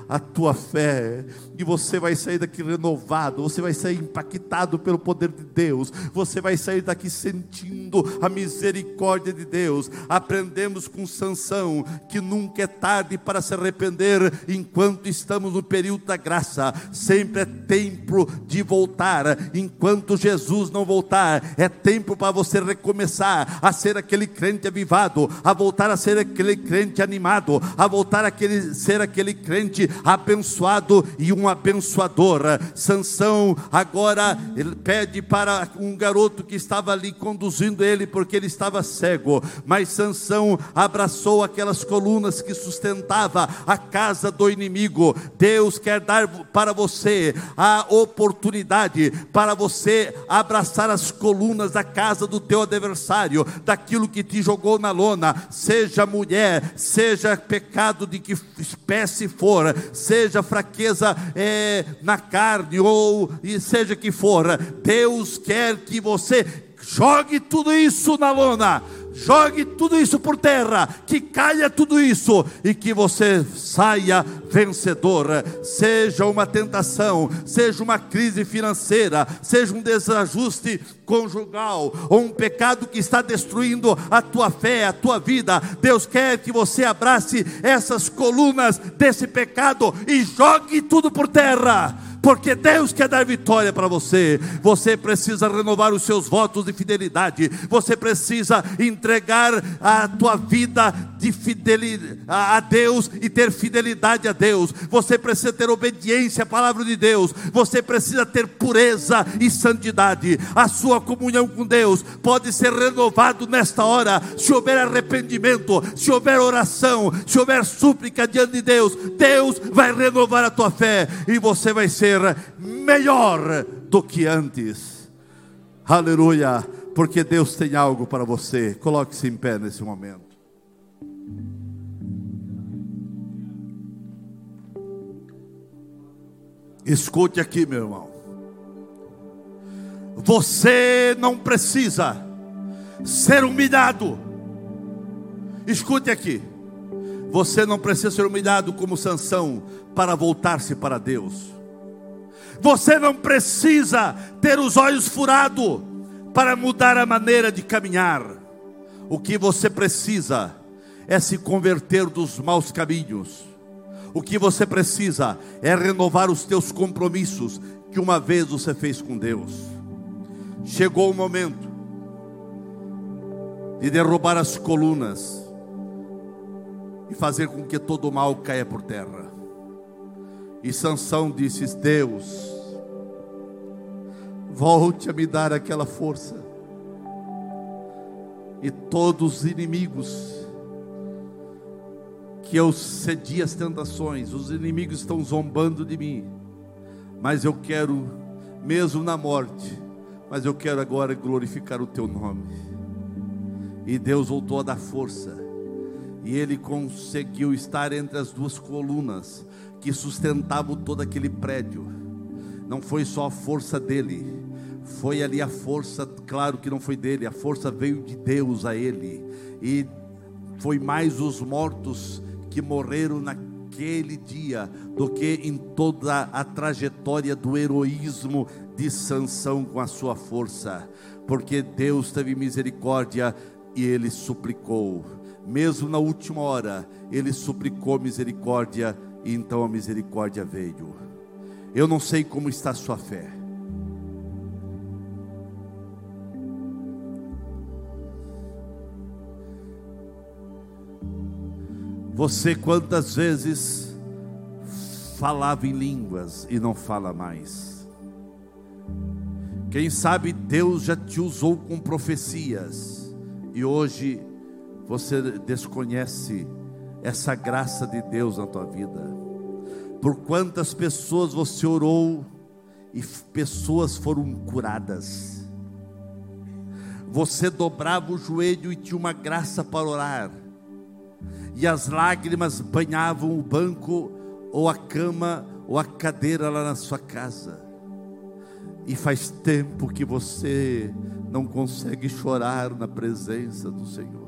a tua fé, e você vai sair daqui renovado, você vai sair impactado pelo poder de Deus, você vai sair daqui sentindo a misericórdia de Deus. Aprendemos com Sansão que nunca é tarde para se arrepender enquanto estamos no período da graça, sempre é tempo de voltar, enquanto Jesus não voltar, é tempo para você recomeçar a ser aquele crente avivado, a voltar a ser aquele crente animado, a voltar a aquele, ser aquele crente abençoado e um abençoador. Sansão agora pede para um garoto que estava ali conduzindo ele porque ele estava cego, mas Sansão abraçou aquelas colunas que sustentava a casa do inimigo. Deus quer dar para você a oportunidade para você abraçar as colunas da casa do teu adversário, daquilo que te jogou na lona, seja mulher, seja pecado de que espécie for, seja fraqueza é, na carne ou seja que for, Deus quer que você jogue tudo isso na lona, jogue tudo isso por terra, que caia tudo isso e que você saia vencedor. Seja uma tentação, seja uma crise financeira, seja um desajuste conjugal ou um pecado que está destruindo a tua fé, a tua vida. Deus quer que você abrace essas colunas desse pecado e jogue tudo por terra porque Deus quer dar vitória para você. Você precisa renovar os seus votos de fidelidade, você precisa entregar a tua vida de fidelidade a Deus e ter fidelidade a Deus. Você precisa ter obediência à palavra de Deus. Você precisa ter pureza e santidade. A sua comunhão com Deus pode ser renovado nesta hora, se houver arrependimento, se houver oração, se houver súplica diante de Deus. Deus vai renovar a tua fé e você vai ser melhor do que antes. Aleluia, porque Deus tem algo para você. Coloque-se em pé nesse momento. Escute aqui, meu irmão. Você não precisa ser humilhado. Escute aqui. Você não precisa ser humilhado como Sansão para voltar-se para Deus. Você não precisa ter os olhos furados para mudar a maneira de caminhar. O que você precisa é se converter dos maus caminhos. O que você precisa é renovar os teus compromissos que uma vez você fez com Deus. Chegou o momento de derrubar as colunas e fazer com que todo o mal caia por terra. E Sansão disse: Deus, volte a me dar aquela força. E todos os inimigos que eu cedi às tentações, os inimigos estão zombando de mim, mas eu quero, mesmo na morte, mas eu quero agora glorificar o teu nome. E Deus voltou a dar força, e ele conseguiu estar entre as duas colunas, que sustentavam todo aquele prédio. Não foi só a força dele, foi ali a força, claro que não foi dele, a força veio de Deus a ele. E foi mais os mortos que morreram naquele dia do que em toda a trajetória do heroísmo de Sansão com a sua força, porque Deus teve misericórdia e ele suplicou. Mesmo na última hora, ele suplicou misericórdia e então a misericórdia veio. Eu não sei como está a sua fé. Você quantas vezes falava em línguas e não fala mais? Quem sabe Deus já te usou com profecias e hoje você desconhece essa graça de Deus na tua vida. Por quantas pessoas você orou e pessoas foram curadas. Você dobrava o joelho e tinha uma graça para orar. E as lágrimas banhavam o banco ou a cama ou a cadeira lá na sua casa. E faz tempo que você não consegue chorar na presença do Senhor.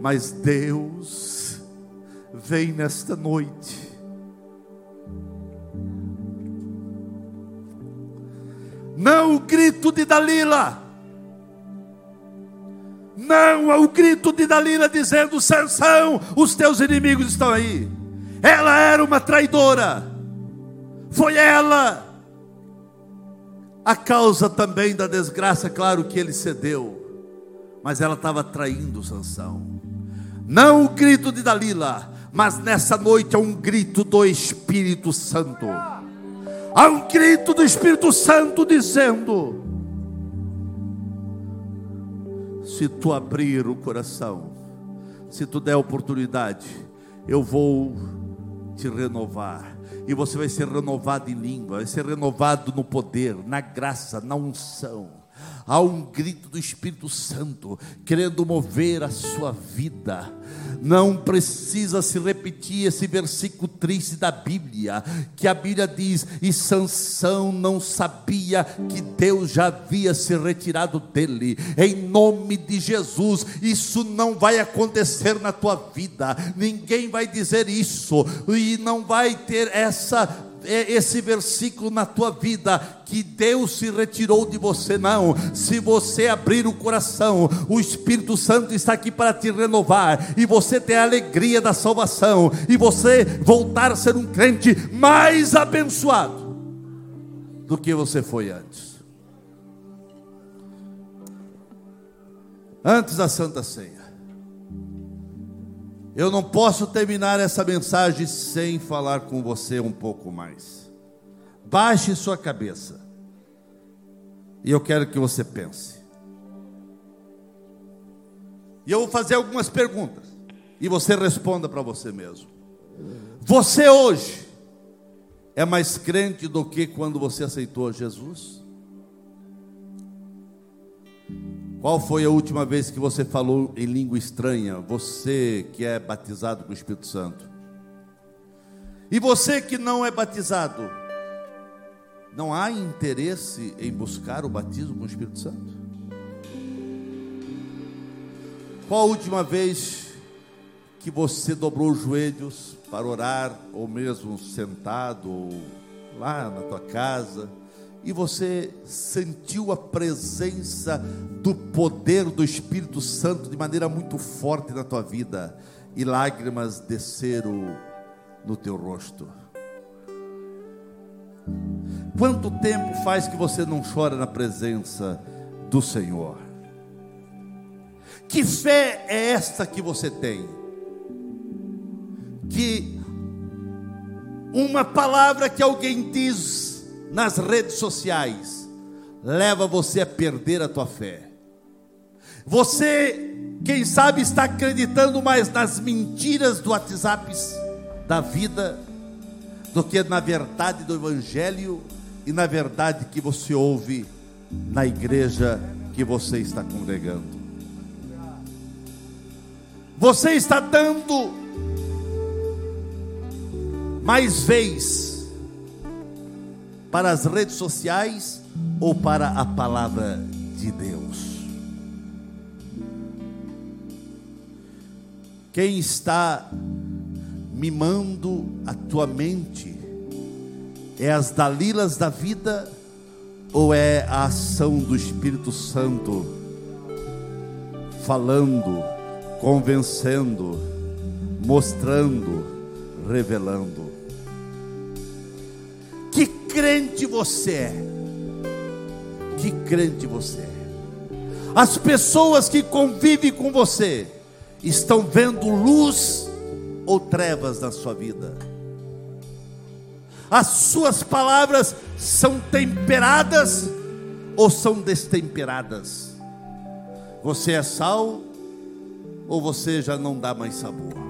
Mas Deus vem nesta noite. Não o grito de Dalila. Não ao grito de Dalila dizendo: Sansão, os teus inimigos estão aí. Ela era uma traidora. Foi ela a causa também da desgraça, claro que ele cedeu. Mas ela estava traindo Sansão. Não o grito de Dalila, mas nessa noite é um grito do Espírito Santo. Há um grito do Espírito Santo dizendo: se tu abrir o coração, se tu der oportunidade, eu vou te renovar. E você vai ser renovado em língua, vai ser renovado no poder, na graça, na unção. Há um grito do Espírito Santo querendo mover a sua vida. Não precisa se repetir esse versículo triste da Bíblia, que a Bíblia diz: "E Sansão não sabia que Deus já havia se retirado dele". Em nome de Jesus, isso não vai acontecer na tua vida. Ninguém vai dizer isso e não vai ter essa esse versículo na tua vida que Deus se retirou de você, não. Se você abrir o coração, o Espírito Santo está aqui para te renovar, e você ter a alegria da salvação, e você voltar a ser um crente mais abençoado do que você foi antes. Antes da Santa Ceia. Eu não posso terminar essa mensagem sem falar com você um pouco mais. Baixe sua cabeça. E eu quero que você pense. E eu vou fazer algumas perguntas. E você responda para você mesmo. Você hoje é mais crente do que quando você aceitou Jesus? Qual foi a última vez que você falou em língua estranha? Você que é batizado com o Espírito Santo. E você que não é batizado, não há interesse em buscar o batismo com o Espírito Santo? Qual a última vez que você dobrou os joelhos para orar, ou mesmo sentado, ou lá na tua casa? E você sentiu a presença do poder do Espírito Santo de maneira muito forte na tua vida e lágrimas desceram no teu rosto. Quanto tempo faz que você não chora na presença do Senhor? Que fé é esta que você tem? Que uma palavra que alguém diz nas redes sociais leva você a perder a tua fé. Você, quem sabe, está acreditando mais nas mentiras do WhatsApp da vida do que na verdade do Evangelho e na verdade que você ouve na igreja que você está congregando. Você está dando mais vez para as redes sociais ou para a palavra de Deus? Quem está mimando a tua mente é as dalilas da vida ou é a ação do Espírito Santo falando, convencendo, mostrando, revelando? Crente você é. Que crente você é. As pessoas que convivem com você estão vendo luz ou trevas na sua vida. As suas palavras são temperadas ou são destemperadas. Você é sal ou você já não dá mais sabor?